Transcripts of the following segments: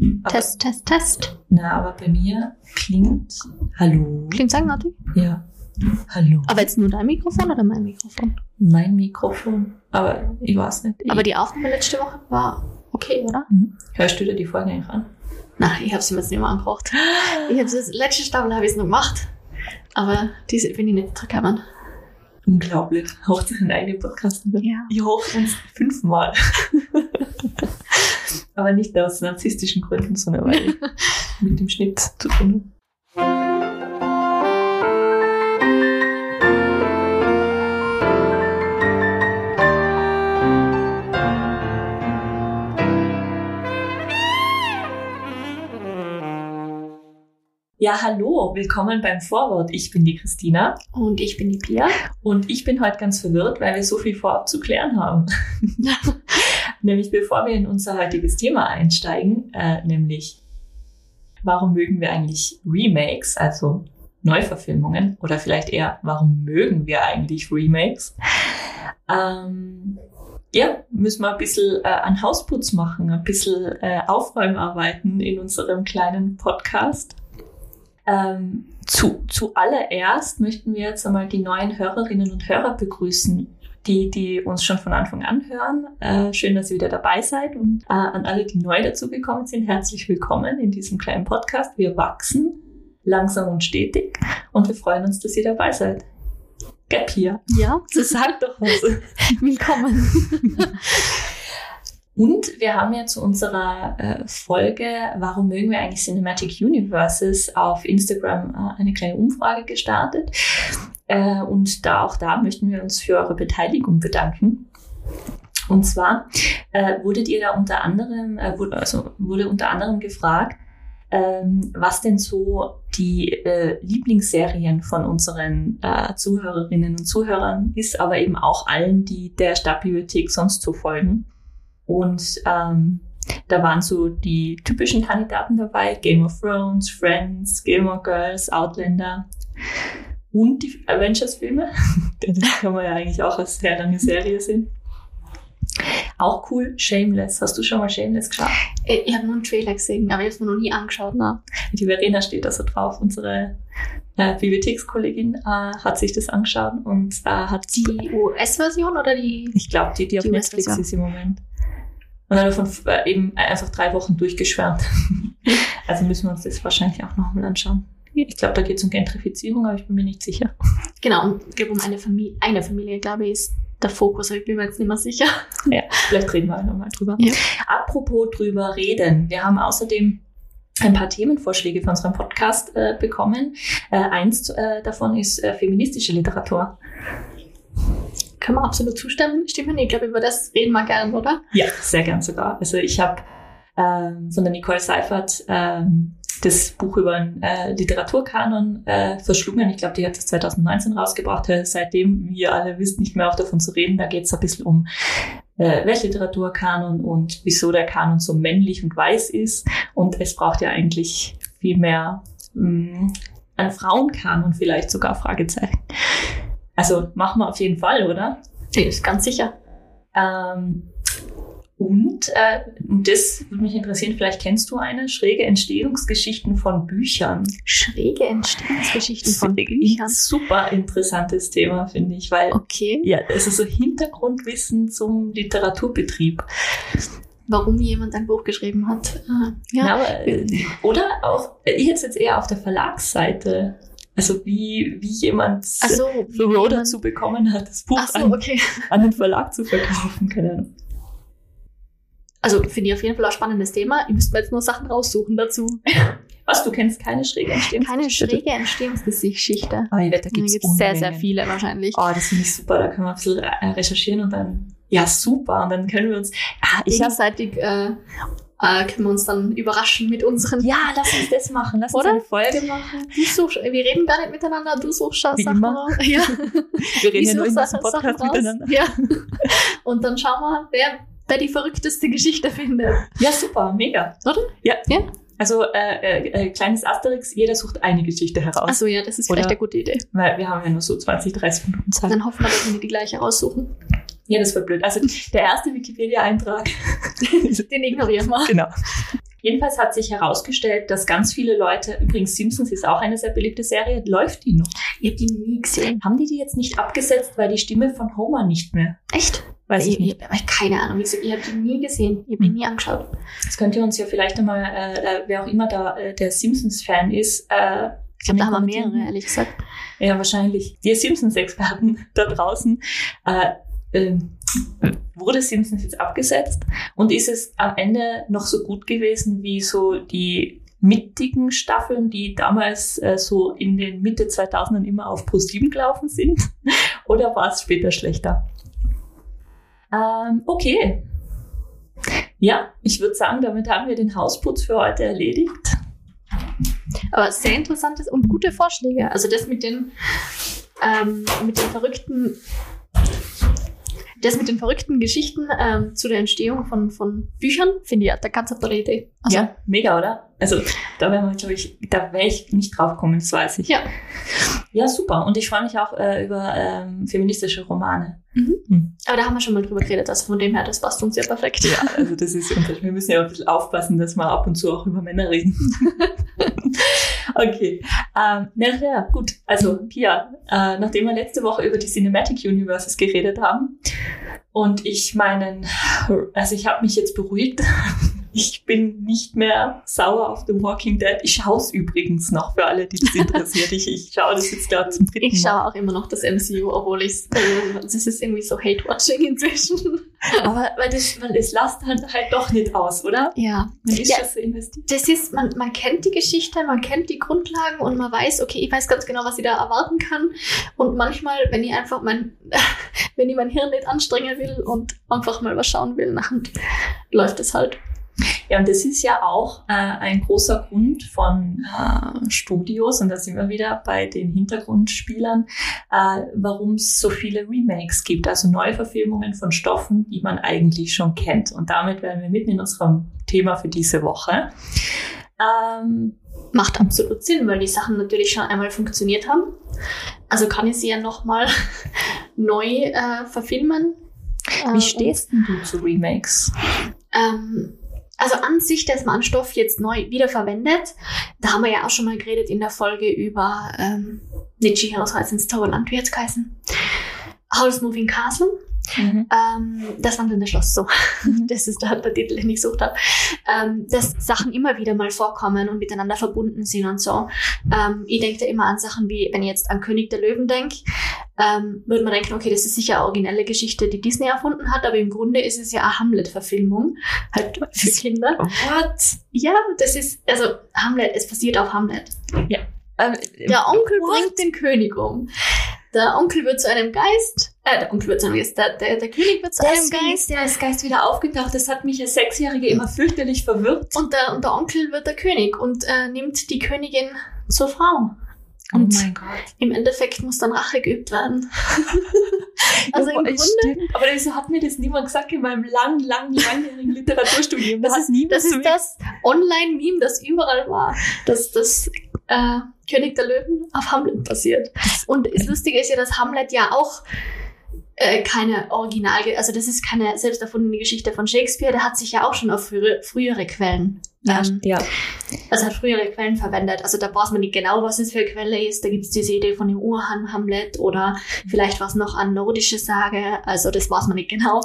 Aber, Test, Test, Test. Na, aber bei mir klingt. Hallo. Klingt eigenartig. Ja. Hallo. Aber jetzt nur dein Mikrofon oder mein Mikrofon? Mein Mikrofon. Aber ich weiß nicht. Ich, Aber die Aufnahme letzte Woche war okay, oder? Mhm. Hörst du dir die Folge eigentlich an? Nein, ich habe sie mir jetzt nicht mehr angebracht. Ich habe das letzte Staffel habe ich noch gemacht. Aber diese bin ich nicht gekommen. Unglaublich. Sich einen eigenen Podcast. Ja. Ich hoch uns fünfmal. aber nicht aus narzisstischen Gründen, sondern weil ich mit dem Schnitt zu tun habe. Ja, hallo, willkommen beim Vorwort. Ich bin die Christina Und ich bin die Pia. und ich bin heute ganz verwirrt, weil wir so viel vorab zu klären haben. nämlich bevor wir in unser heutiges Thema einsteigen, äh, nämlich warum mögen wir eigentlich Remakes, also Neuverfilmungen, oder vielleicht eher, warum mögen wir eigentlich Remakes? Ähm, ja, müssen wir ein bisschen äh, an Hausputz machen, ein bisschen äh, Aufräumarbeiten in unserem kleinen Podcast. Ähm, zu, zuallererst möchten wir jetzt einmal die neuen Hörerinnen und Hörer begrüßen, die, die uns schon von Anfang an hören. Äh, schön, dass ihr wieder dabei seid und äh, an alle, die neu dazugekommen sind, herzlich willkommen in diesem kleinen Podcast. Wir wachsen langsam und stetig und wir freuen uns, dass ihr dabei seid. Gap hier. Ja, Das sagt doch was. willkommen. Und wir haben ja zu unserer äh, Folge, warum mögen wir eigentlich Cinematic Universes, auf Instagram äh, eine kleine Umfrage gestartet. Äh, und da auch da möchten wir uns für eure Beteiligung bedanken. Und zwar äh, wurdet ihr da unter anderem, äh, wurde, also wurde unter anderem gefragt, ähm, was denn so die äh, Lieblingsserien von unseren äh, Zuhörerinnen und Zuhörern ist, aber eben auch allen, die der Stadtbibliothek sonst so folgen. Und ähm, da waren so die typischen Kandidaten dabei, Game of Thrones, Friends, Gilmore Girls, Outlander und die Avengers-Filme. das kann man ja eigentlich auch als sehr lange Serie sehen. Auch cool, Shameless. Hast du schon mal Shameless geschaut? Äh, Ich habe nur einen Trailer gesehen, aber ich habe es mir noch nie angeschaut. Ne? Die Verena steht da so drauf. Unsere äh, Bibliothekskollegin äh, hat sich das angeschaut und äh, hat Die US-Version oder die? Ich glaube, die, die auf Die Netflix US-Version. ist im Moment. Und dann davon äh, eben einfach drei Wochen durchgeschwärmt. also müssen wir uns das wahrscheinlich auch nochmal anschauen. Ich glaube, da geht es um Gentrifizierung, aber ich bin mir nicht sicher. Genau, ich glaube, um eine Familie, eine Familie, glaube ich, ist der Fokus, aber ich bin mir jetzt nicht mehr sicher. Ja, vielleicht reden wir nochmal drüber. Ja. Apropos drüber reden. Wir haben außerdem ein paar Themenvorschläge für unseren Podcast äh, bekommen. Äh, eins äh, davon ist äh, feministische Literatur. Können wir absolut zustimmen? Stimmen? Ich glaube, über das reden wir gern, oder? Ja, sehr gern sogar. Also ich habe ähm, von der Nicole Seifert ähm, das Buch über den äh, Literaturkanon äh, verschlungen. Ich glaube, die hat das 2019 rausgebracht. Äh, seitdem, wie ihr alle wisst, nicht mehr auch davon zu reden. Da geht es ein bisschen um äh, Weltliteraturkanon und wieso der Kanon so männlich und weiß ist. Und es braucht ja eigentlich viel mehr mh, einen Frauenkanon vielleicht sogar, Fragezeichen. Also machen wir auf jeden Fall, oder? Ja, ist ganz sicher. Ähm, und äh, das würde mich interessieren, vielleicht kennst du eine schräge Entstehungsgeschichten von Büchern. Schräge Entstehungsgeschichten von Büchern. super interessantes Thema, finde ich, weil Okay. ja, es ist so Hintergrundwissen zum Literaturbetrieb. Warum jemand ein Buch geschrieben hat. Äh, Ja. aber, äh, oder auch, ich jetzt jetzt eher auf der Verlagsseite. Also wie, wie jemand so, jemand- dazu bekommen hat, das Buch so, an, okay. an den Verlag zu verkaufen. Keine Ahnung. Also finde ich auf jeden Fall ein spannendes Thema. Ihr müsst mir jetzt nur Sachen raussuchen dazu. Was, du kennst keine schräge Entstehungsgeschichte? Keine schräge Entstehungsgeschichte. Ja, da gibt es sehr, sehr viele wahrscheinlich. Oh, das finde ich super. Da können wir ein bisschen äh, recherchieren und dann, ja, super. Und dann können wir uns, ah, Gegenseitig äh, äh, können wir uns dann überraschen mit unseren. ja, lass uns das machen. Lass Oder? uns eine Folge machen. Du suchst, wir reden gar nicht miteinander, du suchst Wie Sachen immer. raus. Ja. Wir reden Ich ja nur such in diesem Podcast miteinander. Ja. Und dann schauen wir, wer, wer die verrückteste Geschichte findet. Ja, super, mega. Oder? Ja. Ja. Also, äh, äh, äh, kleines Asterix, jeder sucht eine Geschichte heraus. Achso, ja, das ist Oder- vielleicht eine gute Idee. Weil wir haben ja nur so 20, 30 Minuten Zeit. Dann hoffen wir, dass wir die gleiche raussuchen. Ja, das wird blöd. Also, der erste Wikipedia-Eintrag. Den ignorieren wir. genau. Jedenfalls hat sich herausgestellt, dass ganz viele Leute, übrigens Simpsons ist auch eine sehr beliebte Serie, läuft die noch? Ich habe die nie gesehen. Haben die die jetzt nicht abgesetzt, weil die Stimme von Homer nicht mehr? Echt? Weiß ich, nicht. Ich, ich, keine Ahnung. Gesagt, ich habe die nie gesehen. Ich habe die nie angeschaut. Das könnt ihr uns ja vielleicht einmal, äh, äh, wer auch immer da äh, der Simpsons-Fan ist, äh, Ich glaube, da haben wir mehrere, ehrlich gesagt. Ja, wahrscheinlich. Die Simpsons-Experten da draußen. Äh, ähm, wurde Simpsons jetzt abgesetzt? Und ist es am Ende noch so gut gewesen wie so die mittigen Staffeln, die damals äh, so in den Mitte 2000ern immer auf Pro7 gelaufen sind? Oder war es später schlechter? Ähm, okay. Ja, ich würde sagen, damit haben wir den Hausputz für heute erledigt. Aber sehr interessantes und gute Vorschläge. Also das mit den, ähm, mit den verrückten, das mit den verrückten Geschichten ähm, zu der Entstehung von, von Büchern, finde ich ja eine ganz tolle Idee. Also, ja, mega, oder? Also da wäre glaube ich, da wäre ich nicht drauf gekommen, das weiß ich. Ja. Ja, super. Und ich freue mich auch äh, über ähm, feministische Romane. Mhm. Hm. Aber da haben wir schon mal drüber geredet, also von dem her, das passt uns ja perfekt. Ja, also das ist unterschiedlich. Wir müssen ja ein bisschen aufpassen, dass wir ab und zu auch über Männer reden. okay. Ähm, na ja, gut. Also, Pia, äh, nachdem wir letzte Woche über die Cinematic Universes geredet haben und ich meinen, also ich habe mich jetzt beruhigt. Ich bin nicht mehr sauer auf The Walking Dead. Ich schaue es übrigens noch für alle, die das interessiert. Ich, ich schaue das jetzt gerade zum dritten Ich Mal. schaue auch immer noch das MCU, obwohl ich äh, das ist irgendwie so Hate-Watching inzwischen. Aber weil das, weil es lasst halt, halt doch nicht aus, oder? Ja. Man ist Ja. schon so investiert. Das ist, man, man kennt die Geschichte, man kennt die Grundlagen und man weiß, okay, ich weiß ganz genau, was ich da erwarten kann. Und manchmal, wenn ich einfach mein, wenn ich mein Hirn nicht anstrengen will und einfach mal was schauen will, dann läuft es halt. Ja, und das ist ja auch äh, ein großer Grund von äh, Studios, und da sind wir wieder bei den Hintergrundspielern, äh, warum es so viele Remakes gibt, also Neuverfilmungen von Stoffen, die man eigentlich schon kennt. Und damit wären wir mitten in unserem Thema für diese Woche. Ähm, Macht absolut Sinn, weil die Sachen natürlich schon einmal funktioniert haben. Also kann ich sie ja nochmal neu äh, verfilmen. Wie stehst denn du zu Remakes? Ähm, also an sich, dass man Stoff jetzt neu wiederverwendet, da haben wir ja auch schon mal geredet in der Folge über ähm, Nietzsche Heroes ins Zauberland, wie hat's geheißen? Howl's Moving Castle. Ähm, das wandelnde Schloss, so. Das ist der, der Titel, den ich gesucht habe. Ähm, dass Sachen immer wieder mal vorkommen und miteinander verbunden sind und so. Ähm, ich denke da immer an Sachen wie, wenn ich jetzt an König der Löwen denke, ähm, würde man denken, okay, das ist sicher eine originelle Geschichte, die Disney erfunden hat, aber im Grunde ist es ja eine Hamlet-Verfilmung, halt für Kinder. What? Ja, das ist, also Hamlet, es basiert auf Hamlet. Ähm, Der Onkel what? bringt den König um. Der Onkel wird zu einem Geist, äh, der Onkel wird zu einem Geist, der, der, der König wird zu einem Geist ist der als Geist wieder aufgetaucht. Das hat mich als Sechsjährige immer fürchterlich verwirrt. und der, und der Onkel wird der König und äh, nimmt die Königin zur Frau. Und oh mein Gott. im Endeffekt muss dann Rache geübt werden. also im Ja, Grunde, stimmt. Aber wieso hat mir das niemand gesagt in meinem lang, lang, langjährigen Literaturstudium? Das hat ist- niemand das ist das Online-Meme, das überall war, dass das äh, König der Löwen auf Hamlet basiert. Und das Lustige ist ja, dass Hamlet ja auch äh, keine Original, also das ist keine selbst erfundene Geschichte von Shakespeare, der hat sich ja auch schon auf frühere, frühere Quellen, Ja, ähm, ja. also hat frühere Quellen verwendet. Also da weiß man nicht genau, was es für eine Quelle ist. Da gibt's diese Idee von dem Urhan Hamlet oder vielleicht was noch an nordische Sage. Also das weiß man nicht genau.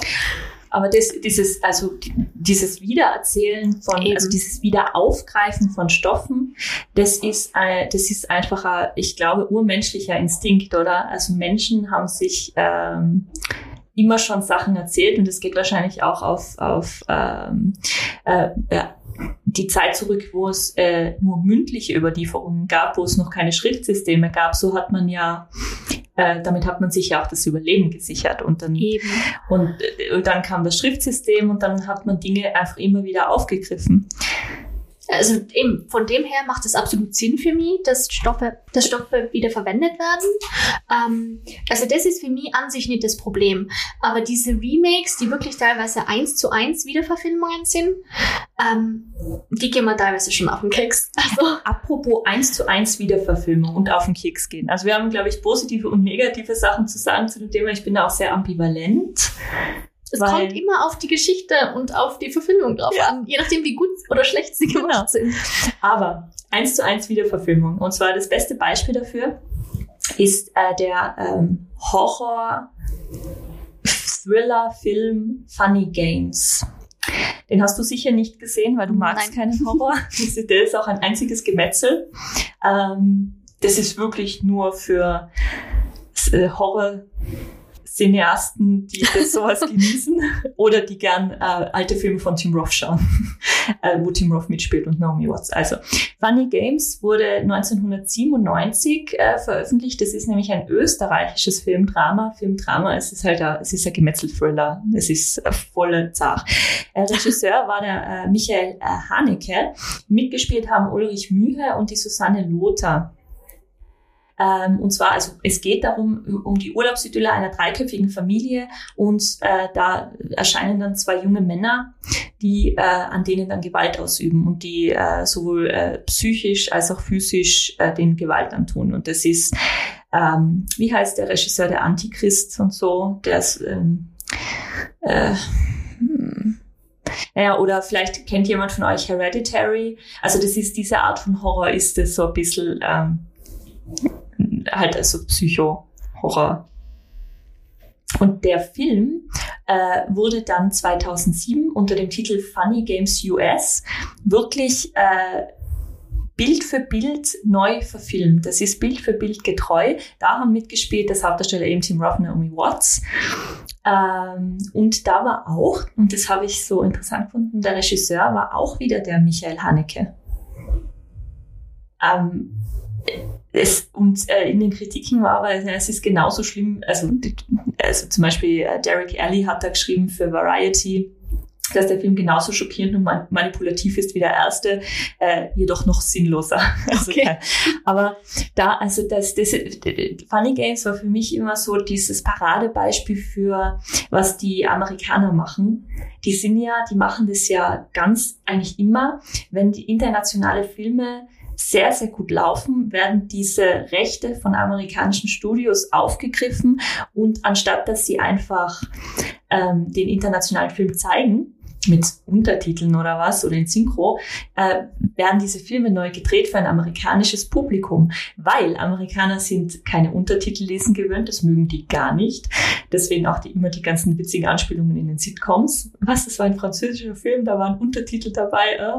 Aber das, dieses, also die- dieses Wiedererzählen von, Eben. also dieses Wiederaufgreifen von Stoffen, das ist, äh, das ist einfach, ein, ich glaube, urmenschlicher Instinkt, oder? Also Menschen haben sich ähm, immer schon Sachen erzählt und das geht wahrscheinlich auch auf, auf ähm, äh, ja, die Zeit zurück, wo es äh, nur mündliche Überlieferungen gab, wo es noch keine Schriftsysteme gab. So hat man ja, äh, damit hat man sich ja auch das Überleben gesichert und dann Eben. und äh, dann kam das Schriftsystem und dann hat man Dinge einfach immer wieder aufgegriffen. Also eben, von dem her macht es absolut Sinn für mich, dass Stoffe, dass Stoffe wieder verwendet werden. Ähm, also das ist für mich an sich nicht das Problem. Aber diese Remakes, die wirklich teilweise eins zu eins Wiederverfilmungen sind, ähm, die gehen mir teilweise schon auf den Keks. Also Apropos eins zu eins Wiederverfilmung und auf den Keks gehen. Also wir haben, glaube ich, positive und negative Sachen zu sagen zu dem Thema. Ich bin da auch sehr ambivalent. Es Weil, kommt immer auf die Geschichte und auf die Verfilmung drauf ja. an, je nachdem, wie gut oder schlecht sie gemacht genau. sind. Aber eins zu eins Wiederverfilmung. Und zwar das beste Beispiel dafür ist äh, der ähm, Horror Thriller-Film Funny Games. Den hast du sicher nicht gesehen, weil du magst Nein. keinen Horror. Der ist auch ein einziges Gemetzel. Ähm, das ist wirklich nur für äh, Horror Cineasten, die sowas genießen oder die gern äh, alte Filme von Tim Roth schauen, äh, wo Tim Roth mitspielt und Naomi Watts. Also Funny Games wurde 1997 äh, veröffentlicht. Das ist nämlich ein österreichisches Filmdrama. Filmdrama, es ist halt ein, es ist ein Gemetzelthriller. Es ist äh, voller Zach. Äh, Regisseur war der äh, Michael äh, Haneke. Mitgespielt haben Ulrich Mühe und die Susanne Lothar. Ähm, und zwar, also es geht darum, um die Urlaubsidylle einer dreiköpfigen Familie und äh, da erscheinen dann zwei junge Männer, die äh, an denen dann Gewalt ausüben und die äh, sowohl äh, psychisch als auch physisch äh, den Gewalt antun. Und das ist, ähm, wie heißt der Regisseur, der Antichrist und so, der ist, ähm, äh, hm. naja, oder vielleicht kennt jemand von euch Hereditary. Also das ist diese Art von Horror, ist das so ein bisschen ähm, halt also Psycho-Horror. Und der Film äh, wurde dann 2007 unter dem Titel Funny Games US wirklich äh, Bild für Bild neu verfilmt. Das ist Bild für Bild getreu. Da haben mitgespielt das Hauptdarsteller eben Tim Roth und Naomi Watts. Ähm, und da war auch, und das habe ich so interessant gefunden, der Regisseur war auch wieder der Michael Haneke. Ähm, es, und äh, in den Kritiken war aber, es ist genauso schlimm, also, also zum Beispiel äh, Derek Alley hat da geschrieben für Variety, dass der Film genauso schockierend und manipulativ ist wie der erste, äh, jedoch noch sinnloser. Also, okay. aber da, also das, das Funny Games war für mich immer so dieses Paradebeispiel für, was die Amerikaner machen. Die sind ja, die machen das ja ganz eigentlich immer, wenn die internationale Filme sehr, sehr gut laufen, werden diese Rechte von amerikanischen Studios aufgegriffen und anstatt dass sie einfach ähm, den internationalen Film zeigen, mit Untertiteln oder was oder in Synchro, äh, werden diese Filme neu gedreht für ein amerikanisches Publikum, weil Amerikaner sind keine Untertitel lesen gewöhnt, das mögen die gar nicht. Deswegen auch die, immer die ganzen witzigen Anspielungen in den Sitcoms. Was, das war ein französischer Film, da waren Untertitel dabei. Äh.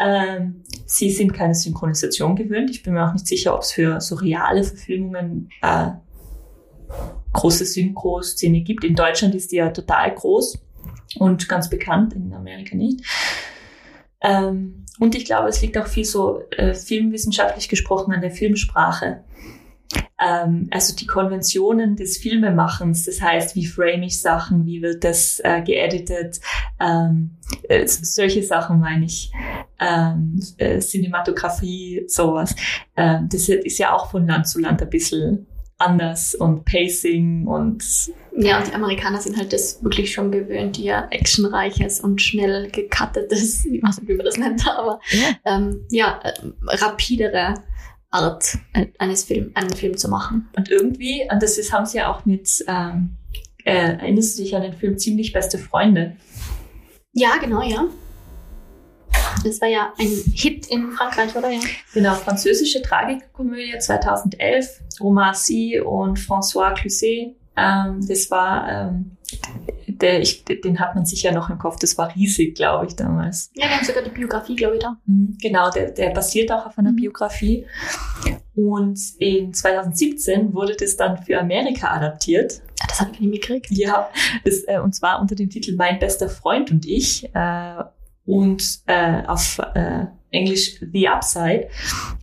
Ähm, sie sind keine Synchronisation gewöhnt. Ich bin mir auch nicht sicher, ob es für so reale Verfilmungen äh, große Synchro-Szene gibt. In Deutschland ist die ja total groß und ganz bekannt, in Amerika nicht. Ähm, und ich glaube, es liegt auch viel so äh, filmwissenschaftlich gesprochen an der Filmsprache. Ähm, also die Konventionen des Filmemachens, das heißt, wie frame ich Sachen, wie wird das äh, geeditet, ähm, äh, solche Sachen meine ich, ähm, äh, Cinematografie, sowas. Ähm, das ist ja auch von Land zu Land ein bisschen anders und Pacing und. Ja, und die Amerikaner sind halt das wirklich schon gewöhnt, ihr actionreiches und schnell gecuttetes, ich weiß nicht, wie man das nennt, aber ja, ähm, ja äh, rapidere Art äh, eines Film, einen Film zu machen. Und irgendwie, und das ist, haben sie ja auch mit, ähm, äh, erinnerst du dich an den Film Ziemlich beste Freunde? Ja, genau, ja. Das war ja ein Hit in Frankreich, oder? Ja. Genau, französische Tragikkomödie 2011. Omar Sy und François Cluzet. Ähm, das war, ähm, der, ich, den hat man sicher noch im Kopf. Das war riesig, glaube ich, damals. Ja, wir haben sogar die Biografie, glaube ich, da. Mhm, genau, der, der basiert auch auf einer mhm. Biografie. Und in 2017 wurde das dann für Amerika adaptiert. Ah, das habe ich nicht mitgekriegt. Ja, das, äh, und zwar unter dem Titel Mein bester Freund und ich. Äh, und äh, auf äh, Englisch The Upside.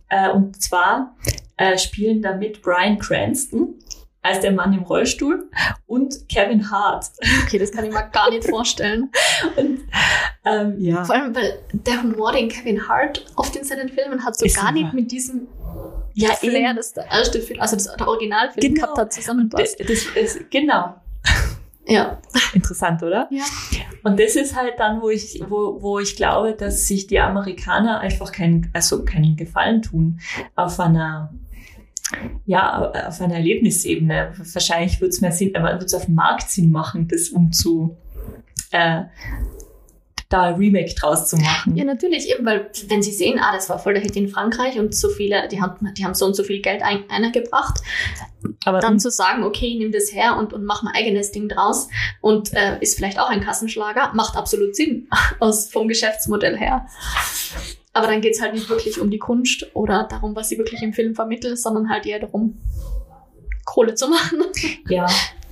Äh, und zwar äh, spielen damit Brian Cranston als der Mann im Rollstuhl und Kevin Hart. Okay, das kann ich mir gar nicht vorstellen. Und, ähm, ja. Vor allem, weil der Humor, den Kevin Hart oft in seinen Filmen hat, so Ist gar nicht mit diesem ja, Flair, das der erste Film, also das, der Originalfilm genau. gehabt hat, zusammenpasst. Das, das ist, genau. Ja. Interessant, oder? Ja. Und das ist halt dann, wo ich, wo, wo ich glaube, dass sich die Amerikaner einfach keinen, also keinen Gefallen tun auf einer Ja, auf einer Erlebnisebene. Wahrscheinlich würde es mehr Sinn, aber würde es auf dem Markt Sinn machen, das umzu, äh, da ein Remake draus zu machen. Ja, natürlich, eben, weil wenn sie sehen, ah, das war voll der Hit in Frankreich und so viele, die haben, die haben so und so viel Geld ein, eingebracht, aber dann zu sagen, okay, nimm das her und, und mach mein eigenes Ding draus und äh, ist vielleicht auch ein Kassenschlager, macht absolut Sinn aus, vom Geschäftsmodell her. Aber dann geht's halt nicht wirklich um die Kunst oder darum, was sie wirklich im Film vermittelt, sondern halt eher darum, Kohle zu machen. Ja,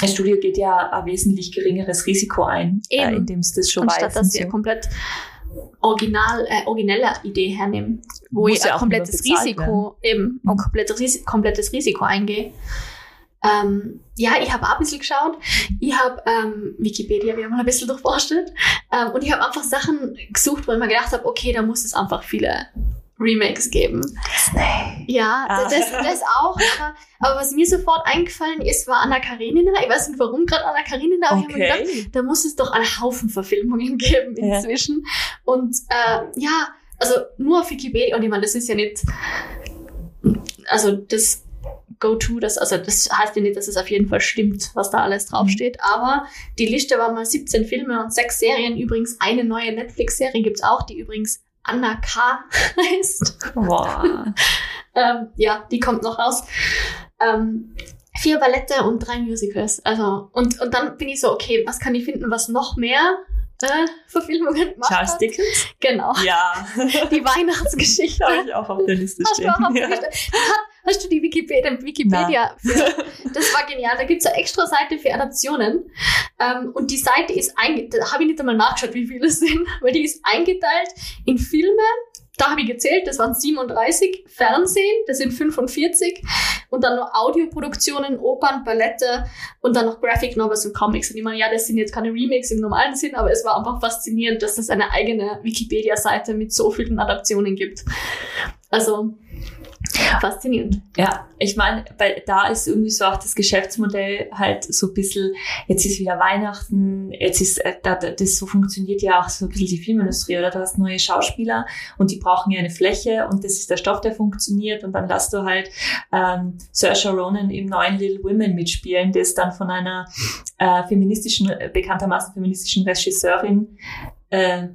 das Studio geht ja ein wesentlich geringeres Risiko ein, äh, indem es das schon Anstatt, weiß. dass sie eine komplett original, äh, originelle Idee hernehmen, wo Muss ich ja ein komplettes Risiko, eben, ein Mhm. komplettes, komplettes Risiko eingehe. Ähm, ja, ich habe auch ein bisschen geschaut. Ich habe ähm, Wikipedia wieder mal ein bisschen durchforstet. Ähm, und ich habe einfach Sachen gesucht, wo ich mir gedacht habe, okay, da muss es einfach viele Remakes geben. Disney. Ja, Ah. das, das auch. Aber, aber was mir sofort eingefallen ist, war Anna Karenina. Ich weiß nicht warum gerade Anna Karenina, aber ich habe mir gedacht, Okay. da muss es doch einen Haufen Verfilmungen geben Ja. inzwischen. Und äh, ja, also nur auf Wikipedia, und ich meine, das ist ja nicht, also das Go-To, das, also das heißt ja nicht, dass es auf jeden Fall stimmt, was da alles draufsteht, aber die Liste war mal 17 Filme und 6 Serien. Übrigens eine neue Netflix-Serie gibt's auch, die übrigens Anna K. heißt. Boah. Ähm, ja, die kommt noch raus. Ähm, vier Ballette und drei Musicals. Also, und, und dann bin ich so, okay, was kann ich finden, was noch mehr äh, Verfilmungen macht? Charles hat? Dickens? Genau. Ja. Die Weihnachtsgeschichte. Habe ich auch auf der Liste Hast du, stehen. auch auf der Ja. Liste? Hat- hast du die Wikipedia? Wikipedia für, das war genial. Da gibt's eine extra Seite für Adaptionen. Ähm, und die Seite ist eingeteilt, da habe ich nicht einmal nachgeschaut, wie viele es sind, weil die ist eingeteilt in Filme. Da habe ich gezählt, das waren 37. Fernsehen, das sind 45. Und dann noch Audioproduktionen, Opern, Ballette und dann noch Graphic Novels und Comics. Und ich meine, ja, das sind jetzt keine Remakes im normalen Sinn, aber es war einfach faszinierend, dass es eine eigene Wikipedia-Seite mit so vielen Adaptionen gibt. Also, faszinierend. Ja, ich meine, weil da ist irgendwie so auch das Geschäftsmodell halt so ein bisschen, jetzt ist wieder Weihnachten, jetzt ist, äh, da, da- das so funktioniert ja auch so ein bisschen die Filmindustrie, oder? Du hast neue Schauspieler und die brauchen ja eine Fläche und das ist der Stoff, der funktioniert und dann lässt du halt ähm, Saoirse Ronan im neuen Little Women mitspielen, das dann von einer äh, feministischen, bekanntermaßen feministischen Regisseurin äh,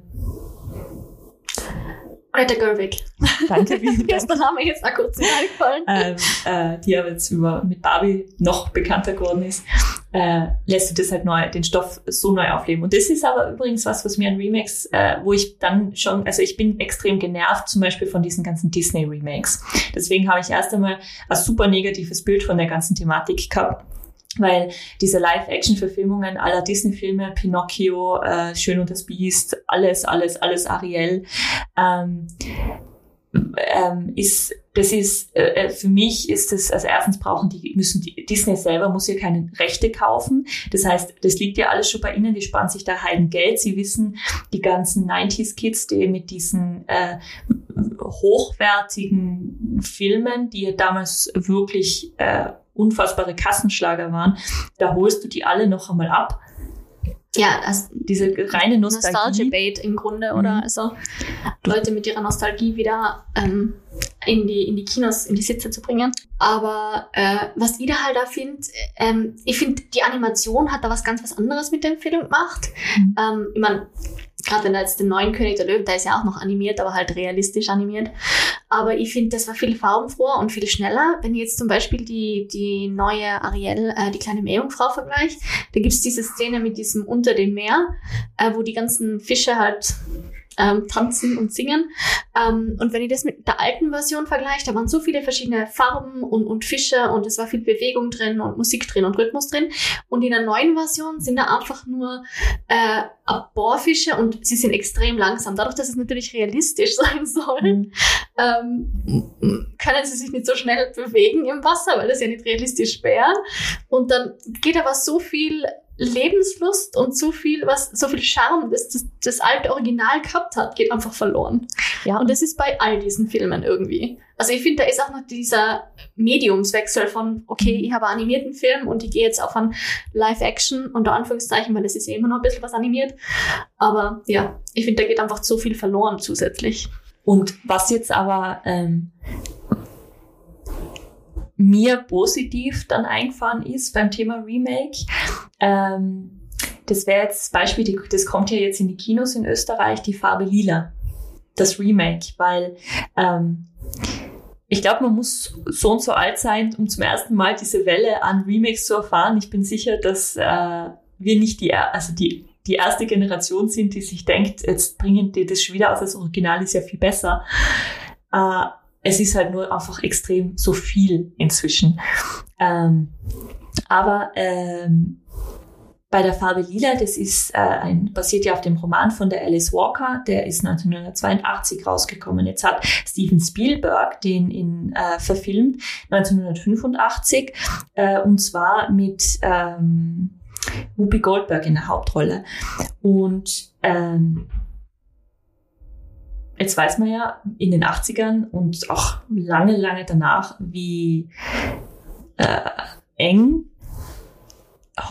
Greta Gerwig. danke, der Name jetzt auch kurz eingefallen. ähm, äh, die aber jetzt über, mit Barbie noch bekannter geworden ist, äh, lässt du das halt neu, den Stoff so neu aufleben. Und das ist aber übrigens was, was mir an Remakes, äh, wo ich dann schon, also ich bin extrem genervt zum Beispiel von diesen ganzen Disney-Remakes. Deswegen habe ich erst einmal ein super negatives Bild von der ganzen Thematik gehabt. Weil diese Live-Action-Verfilmungen aller Disney-Filme, Pinocchio, äh, Schön und das Biest, alles, alles, alles Ariel, ähm, ähm, ist, das ist, äh, für mich ist es, also erstens brauchen die, müssen die, Disney selber muss ja keine Rechte kaufen. Das heißt, das liegt ja alles schon bei ihnen, die sparen sich da heiden Geld. Sie wissen, die ganzen 90s Kids, die mit diesen äh, hochwertigen Filmen, die ja damals wirklich äh, unfassbare Kassenschlager waren, da holst du die alle noch einmal ab. Ja, das Diese reine Nostalgie. Nostalgia-Bait im Grunde, oder? Mhm. Also Leute mit ihrer Nostalgie wieder ähm, in, die, in die Kinos, in die Sitze zu bringen. Aber äh, was ich da halt da finde, ähm, ich finde, die Animation hat da was ganz was anderes mit dem Film gemacht. Mhm. Ähm, ich meine, gerade wenn da jetzt den neuen König der Löwen, der ist ja auch noch animiert, aber halt realistisch animiert. Aber ich finde, das war viel farbenfroher und viel schneller. Wenn ich jetzt zum Beispiel die, die neue Ariel, äh, die kleine Meerjungfrau vergleicht, da gibt's diese Szene mit diesem Unter dem Meer, äh, wo die ganzen Fische halt ähm, tanzen und singen. Ähm, und wenn ich das mit der alten Version vergleiche, da waren so viele verschiedene Farben und, und Fische und es war viel Bewegung drin und Musik drin und Rhythmus drin. Und in der neuen Version sind da einfach nur äh, ein paar Fische und sie sind extrem langsam. Dadurch, dass es natürlich realistisch sein soll, Mhm. Ähm, können sie sich nicht so schnell bewegen im Wasser, weil das ja nicht realistisch wäre. Und dann geht aber so viel Lebenslust und so viel, was, so viel Charme, das, das das alte Original gehabt hat, geht einfach verloren. Ja, Und das ist bei all diesen Filmen irgendwie. Also ich finde, da ist auch noch dieser Mediumswechsel von, okay, ich habe einen animierten Film und ich gehe jetzt auf einen Live-Action, unter Anführungszeichen, weil es ist ja immer noch ein bisschen was animiert. Aber ja, ich finde, da geht einfach so viel verloren zusätzlich. Und was jetzt aber, ähm, mir positiv dann eingefahren ist beim Thema Remake. Ähm, das wäre jetzt das Beispiel, das kommt ja jetzt in die Kinos in Österreich, die Farbe Lila, das Remake, weil ähm, ich glaube, man muss so und so alt sein, um zum ersten Mal diese Welle an Remakes zu erfahren. Ich bin sicher, dass äh, wir nicht die, also die, die erste Generation sind, die sich denkt, jetzt bringen die das schon wieder aus, das Original ist ja viel besser. Äh, es ist halt nur einfach extrem so viel inzwischen. Ähm, aber ähm, bei der Farbe Lila, das ist äh, ein, basiert ja auf dem Roman von der Alice Walker, der ist 1982 rausgekommen. Jetzt hat Steven Spielberg den in äh, verfilmt 1985 äh, und zwar mit ähm, Whoopi Goldberg in der Hauptrolle. Und ähm, jetzt weiß man ja in den 80ern und auch lange, lange danach, wie äh, eng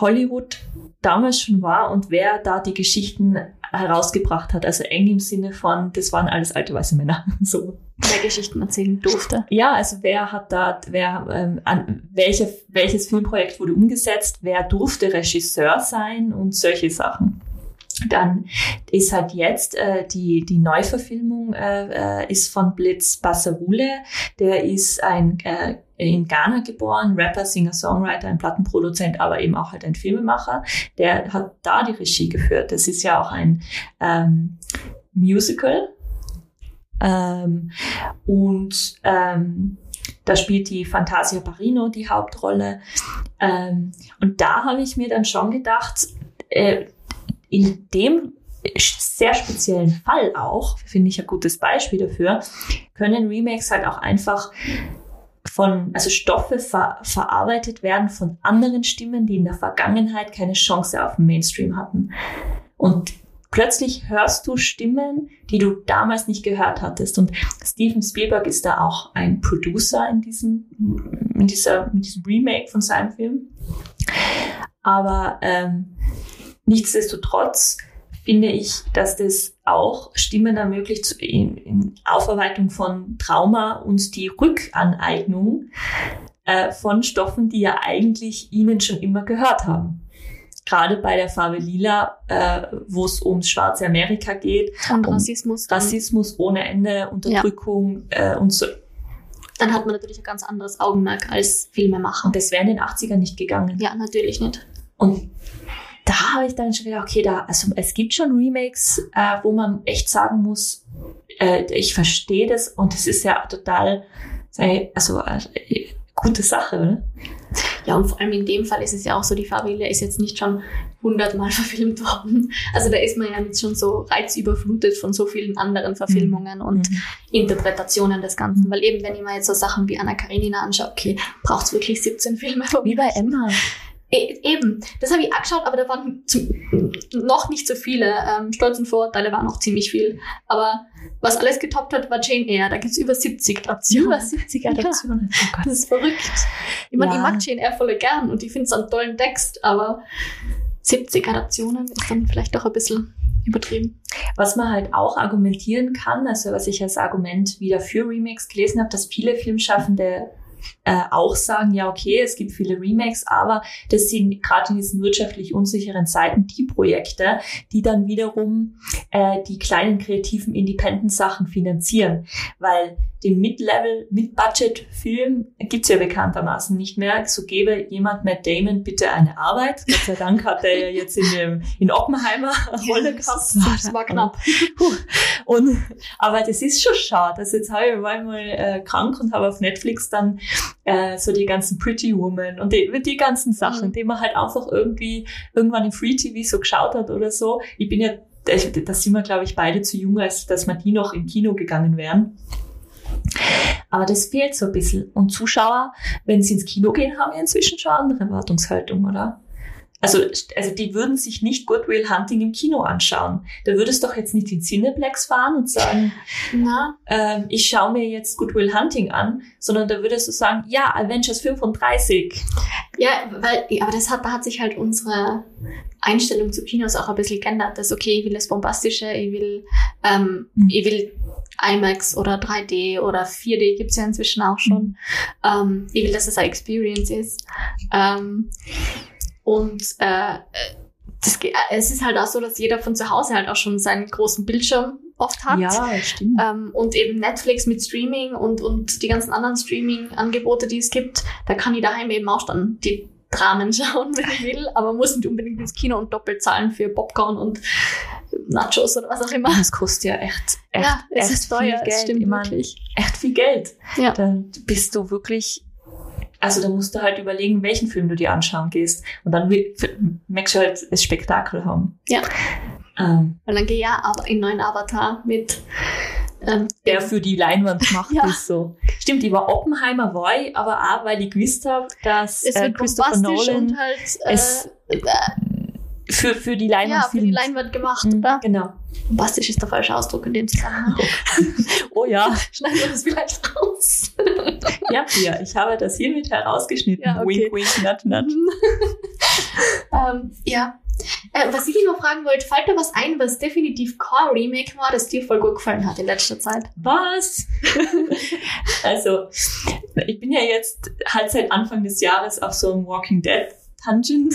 Hollywood damals schon war und wer da die Geschichten herausgebracht hat. Also eng im Sinne von, das waren alles alte weiße Männer. So. Wer Geschichten erzählen durfte. Ja, also wer hat da, wer, ähm, an, welche, welches Filmprojekt wurde umgesetzt, wer durfte Regisseur sein und solche Sachen. Dann ist halt jetzt äh, die, die Neuverfilmung äh, äh, ist von Blitz Bassarule. Der ist ein äh, in Ghana geboren, Rapper, Singer, Songwriter, ein Plattenproduzent, aber eben auch halt ein Filmemacher. Der hat da die Regie geführt. Das ist ja auch ein ähm, Musical. Ähm, und ähm, da spielt die Fantasia Barino die Hauptrolle. Ähm, und da habe ich mir dann schon gedacht, äh, in dem sehr speziellen Fall auch, finde ich ein gutes Beispiel dafür, können Remakes halt auch einfach von, also Stoffe ver verarbeitet werden von anderen Stimmen, die in der Vergangenheit keine Chance auf den Mainstream hatten. Und plötzlich hörst du Stimmen, die du damals nicht gehört hattest. Und Steven Spielberg ist da auch ein Producer in diesem, in dieser, in diesem Remake von seinem Film. Aber ähm, Nichtsdestotrotz finde ich, dass das auch Stimmen ermöglicht in, in Aufarbeitung von Trauma und die Rückaneignung äh, von Stoffen, die ja eigentlich ihnen schon immer gehört haben. Gerade bei der Farbe Lila, äh, wo es ums schwarze Amerika geht. Und um Rassismus. Rassismus ohne Ende, Unterdrückung ja. äh, und so. Dann hat man natürlich ein ganz anderes Augenmerk als Filmemacher. Und das wäre in den 80ern nicht gegangen. Ja, natürlich nicht. Und da habe ich dann schon gedacht, okay, da, also es gibt schon Remakes, äh, wo man echt sagen muss, äh, ich verstehe das und es ist ja total, also äh, gute Sache, oder? Ja, und vor allem in dem Fall ist es ja auch so, die Fabrile ist jetzt nicht schon hundertmal verfilmt worden. Also da ist man ja jetzt schon so reizüberflutet von so vielen anderen Verfilmungen mhm. und mhm. Interpretationen des Ganzen. Weil eben, wenn ich mir jetzt so Sachen wie Anna Karenina anschaue, okay, braucht es wirklich 17 Filme? Wie bei Emma. E, eben, das habe ich angeschaut, aber da waren zum, noch nicht so viele. Ähm, Stolz und Vorurteile waren noch ziemlich viel. Aber was alles getoppt hat, war Jane Eyre. Da gibt es über 70 Adaptionen. Über 70 Adaptionen. Ja, oh das ist verrückt. Ich meine, ja. ich mag Jane Eyre voll gern und ich finde es einen tollen Text, aber 70 Adaptionen ist dann vielleicht doch ein bisschen übertrieben. Was man halt auch argumentieren kann, also was ich als Argument wieder für Remix gelesen habe, dass viele Filmschaffende äh, auch sagen, ja, okay, es gibt viele Remakes, aber das sind gerade in diesen wirtschaftlich unsicheren Zeiten die Projekte, die dann wiederum äh, die kleinen kreativen Independent-Sachen finanzieren, weil den Mid-Level, Mid-Budget-Film gibt's ja bekanntermaßen nicht mehr. So gebe jemand Matt Damon bitte eine Arbeit. Gott sei Dank hat er ja jetzt in, dem, in Oppenheimer Rolle gehabt. Das war knapp. Und, aber das ist schon schade. Also jetzt habe ich war mal äh, krank und habe auf Netflix dann äh, so die ganzen Pretty Woman und die, die ganzen Sachen, mhm. die man halt einfach irgendwie irgendwann im Free TV so geschaut hat oder so. Ich bin ja, da sind wir glaube ich beide zu jung, als dass wir die noch im Kino gegangen wären. Aber das fehlt so ein bisschen. Und Zuschauer, wenn sie ins Kino gehen, haben ja inzwischen schon andere Erwartungshaltung, oder? Also, also die würden sich nicht Goodwill Hunting im Kino anschauen. Da würdest doch jetzt nicht in Cineplex fahren und sagen, Na? Ähm, ich schaue mir jetzt Goodwill Hunting an, sondern da würdest du sagen, ja, Avengers 35. Ja, weil, aber das hat, da hat sich halt unsere Einstellung zu Kinos auch ein bisschen geändert. Das okay, ich will das Bombastische, ich will, ähm, mhm. ich will IMAX oder 3D oder 4D gibt's ja inzwischen auch schon. Ähm, ich will, dass es eine Experience ist. Ähm, und äh, das, ge- es ist halt auch so, dass jeder von zu Hause halt auch schon seinen großen Bildschirm oft hat. Ja, stimmt. Ähm, und eben Netflix mit Streaming und, und die ganzen anderen Streaming-Angebote, die es gibt, da kann ich daheim eben auch dann die Dramen schauen, wenn ich will, aber muss nicht unbedingt ins Kino und doppelt zahlen für Popcorn und Nachos oder was auch immer. Das kostet ja echt, echt, ja, es echt ist teuer, viel es Geld. stimmt ich mein, wirklich. echt viel Geld. Ja. Dann bist du wirklich, also da musst du halt überlegen, welchen Film du dir anschauen gehst. Und dann möchtest du halt das Spektakel haben. Ja. Ähm, Weil dann gehe ich ja in neuen Avatar mit ähm, der für die Leinwand gemacht Ja. ist. So. Stimmt, ich war Oppenheimer, war ich, aber auch, weil ich gewusst habe, dass es äh, Christopher Nolan und halt äh, es äh, für, für die Leinwand ja, für die. Leinwand gemacht, Mhm, oder? Genau. Bombastisch ist der falsche Ausdruck in dem Zusammenhang. Oh ja, Schneiden wir das vielleicht raus. ja, Pia, ich habe das hiermit herausgeschnitten. Ja, okay. Wink, wink, nut, nut. ähm, ja. Äh, was ich dich noch fragen wollte, fällt dir was ein, was definitiv kein Remake war, das dir voll gut gefallen hat in letzter Zeit? Was? also, ich bin ja jetzt halt seit Anfang des Jahres auf so einem Walking Dead Tangent.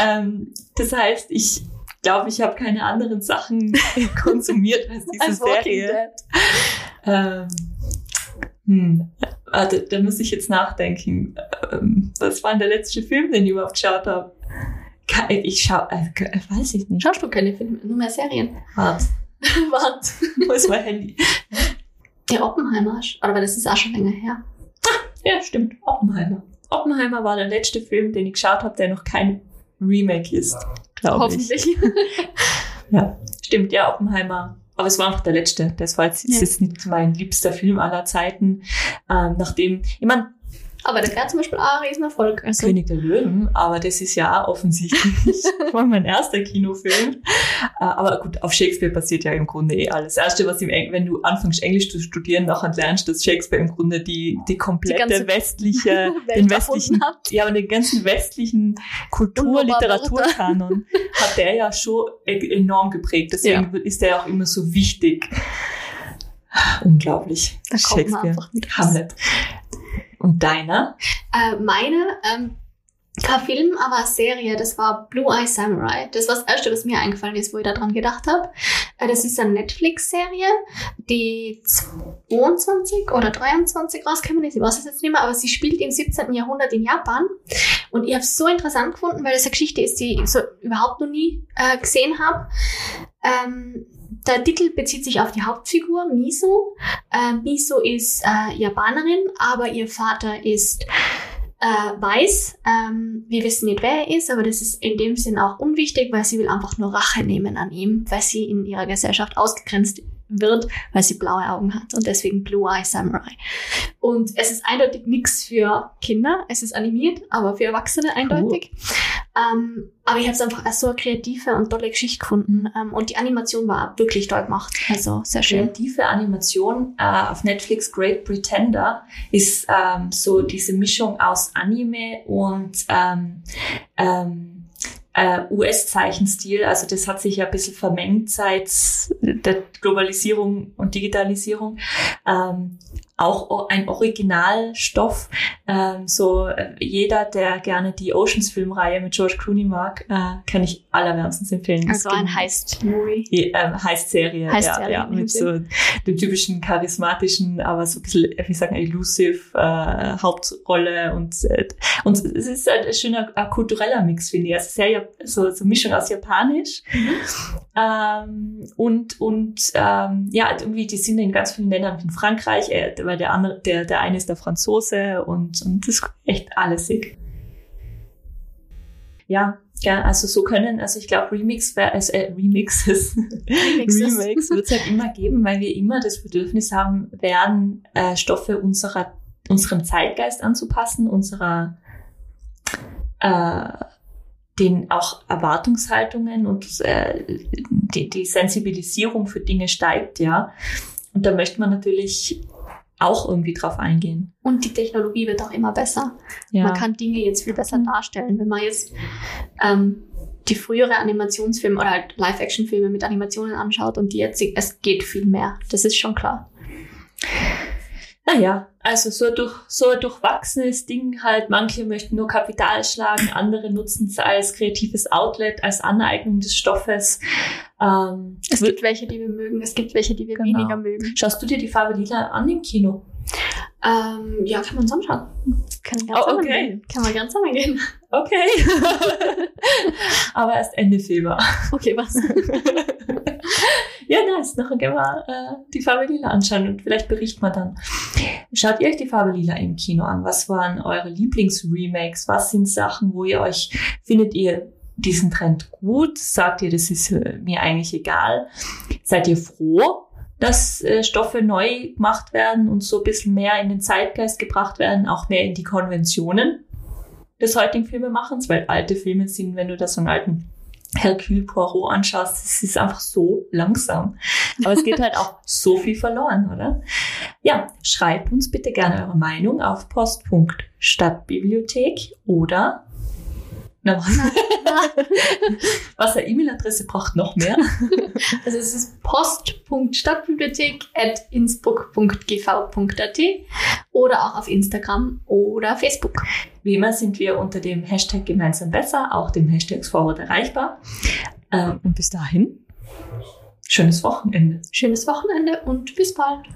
ähm, das heißt, ich glaube, ich habe keine anderen Sachen konsumiert als diese Als Serie. Ähm, hm, warte, da muss ich jetzt nachdenken. Ähm, was war denn der letzte Film, den ich überhaupt geschaut habe? Ich schau, äh, ke- weiß ich nicht. Schaust du keine Filme, nur mehr Serien? Warte, Warte. wo ist mein Handy? Der Oppenheimer, aber das ist auch schon länger her. Ja, stimmt. Oppenheimer. Oppenheimer war der letzte Film, den ich geschaut habe, der noch kein Remake ist, glaube ich. Hoffentlich. Ja, stimmt, ja, Oppenheimer. Aber es war einfach der letzte. Das war jetzt, Ja. es ist nicht mein liebster Film aller Zeiten. Ähm, nachdem, ich meine, Aber der wäre zum Beispiel auch ein Riesenerfolg. Also, König der Löwen, aber das ist ja auch offensichtlich. war mein erster Kinofilm. Äh, aber gut, auf Shakespeare passiert ja im Grunde eh alles. Das Erste, was im Eng wenn du anfängst Englisch zu studieren, nachher lernst, dass Shakespeare im Grunde die, die komplette ganze westliche, den westlichen, hat. ja, aber den ganzen westlichen Kultur, Literaturkanon hat der ja schon e- enorm geprägt. Deswegen ist der ja auch immer so wichtig. Unglaublich. Da Shakespeare. Hamlet. Und deiner? Äh, meine, ähm, kein Film, aber eine Serie, das war Blue Eye Samurai. Das war das erste, was mir eingefallen ist, wo ich da dran gedacht habe. Äh, das ist eine Netflix-Serie, die 22 oder 23 rausgekommen ist. Ich weiß es jetzt nicht mehr, aber sie spielt im 17. Jahrhundert in Japan. Und ich habe es so interessant gefunden, weil das eine Geschichte ist, die ich so überhaupt noch nie äh, gesehen habe. Ähm, der Titel bezieht sich auf die Hauptfigur, Miso. Äh, Miso ist äh, Japanerin, aber ihr Vater ist äh, weiß. Ähm, wir wissen nicht, wer er ist, aber das ist in dem Sinn auch unwichtig, weil sie will einfach nur Rache nehmen an ihm, weil sie in ihrer Gesellschaft ausgegrenzt wird, weil sie blaue Augen hat und deswegen Blue Eye Samurai. Und es ist eindeutig nichts für Kinder, es ist animiert, aber für Erwachsene eindeutig. Ähm, aber ich habe es einfach als so eine kreative und tolle Geschichte gefunden ähm, und die Animation war wirklich toll gemacht, also sehr schön. kreative Animation äh, auf Netflix Great Pretender ist ähm, so diese Mischung aus Anime und ähm, ähm, äh, US-Zeichenstil. Also das hat sich ja ein bisschen vermengt seit der Globalisierung und Digitalisierung. Ähm, auch ein Originalstoff. Ähm, so äh, jeder, der gerne die Oceans-Filmreihe mit George Clooney mag, äh, kann ich allerwärmstens empfehlen. Also ein Heist-Movie. ähm, Heist-Serie, Heist-Serie, ja, ja, mit so dem typischen charismatischen, aber so ein bisschen, wie sagen, elusive äh, Hauptrolle und äh, und es ist halt ein schöner äh, kultureller Mix, finde ich. Also sehr so, so Mischung aus Japanisch ähm, und und ähm, ja, irgendwie die sind in ganz vielen Ländern in Frankreich, äh, weil der andere, der der eine ist der Franzose und und das ist echt alles sick. Ja, ja, also so können, also ich glaube Remix, wär- also, äh, Remixes, Remixes. Remakes wird es halt immer geben, weil wir immer das Bedürfnis haben werden, äh, Stoffe unserer, unserem Zeitgeist anzupassen, unserer äh, den auch Erwartungshaltungen und äh, die, die Sensibilisierung für Dinge steigt, ja. Und da möchte man natürlich auch irgendwie drauf eingehen. Und die Technologie wird auch immer besser. Ja. Man kann Dinge jetzt viel besser Mhm. darstellen. Wenn man jetzt ähm, die frühere Animationsfilme oder halt Live-Action-Filme mit Animationen anschaut und die jetzt, es geht viel mehr. Das ist schon klar. Naja, also so, durch, so ein durchwachsenes Ding halt. Manche möchten nur Kapital schlagen, andere nutzen es als kreatives Outlet, als Aneignung des Stoffes. Ähm, es gibt welche, die wir mögen, es gibt welche, die wir genau. weniger mögen. Schaust du dir die Farbe Lila an im Kino? Ähm, ja, kann man zusammen schauen. Kann, ganz oh, okay. Kann man ganz zusammen gehen. Okay. Aber erst Ende Februar. Okay, was? ja, nice. Nachher gehen wir äh, die Farbe Lila anschauen und vielleicht berichten wir dann. Schaut ihr euch die Farbe Lila im Kino an? Was waren eure Lieblingsremakes? Was sind Sachen, wo ihr euch, findet ihr diesen Trend gut? Sagt ihr, das ist äh, mir eigentlich egal? Seid ihr froh, dass äh, Stoffe neu gemacht werden und so ein bisschen mehr in den Zeitgeist gebracht werden, auch mehr in die Konventionen des heutigen Filmemachens, weil alte Filme sind, wenn du da so einen alten Hercule Poirot anschaust, es ist einfach so langsam. Aber es geht halt auch so viel verloren, oder? Ja, schreibt uns bitte gerne eure Meinung auf post.stadtbibliothek oder na, was eine E-Mail-Adresse braucht noch mehr. Also es ist post.stadtbibliothek.innsbruck.gv.at oder auch auf Instagram oder Facebook. Wie immer sind wir unter dem Hashtag gemeinsam besser, auch dem Hashtag Forward erreichbar. Ähm, und bis dahin, schönes Wochenende. Schönes Wochenende und bis bald.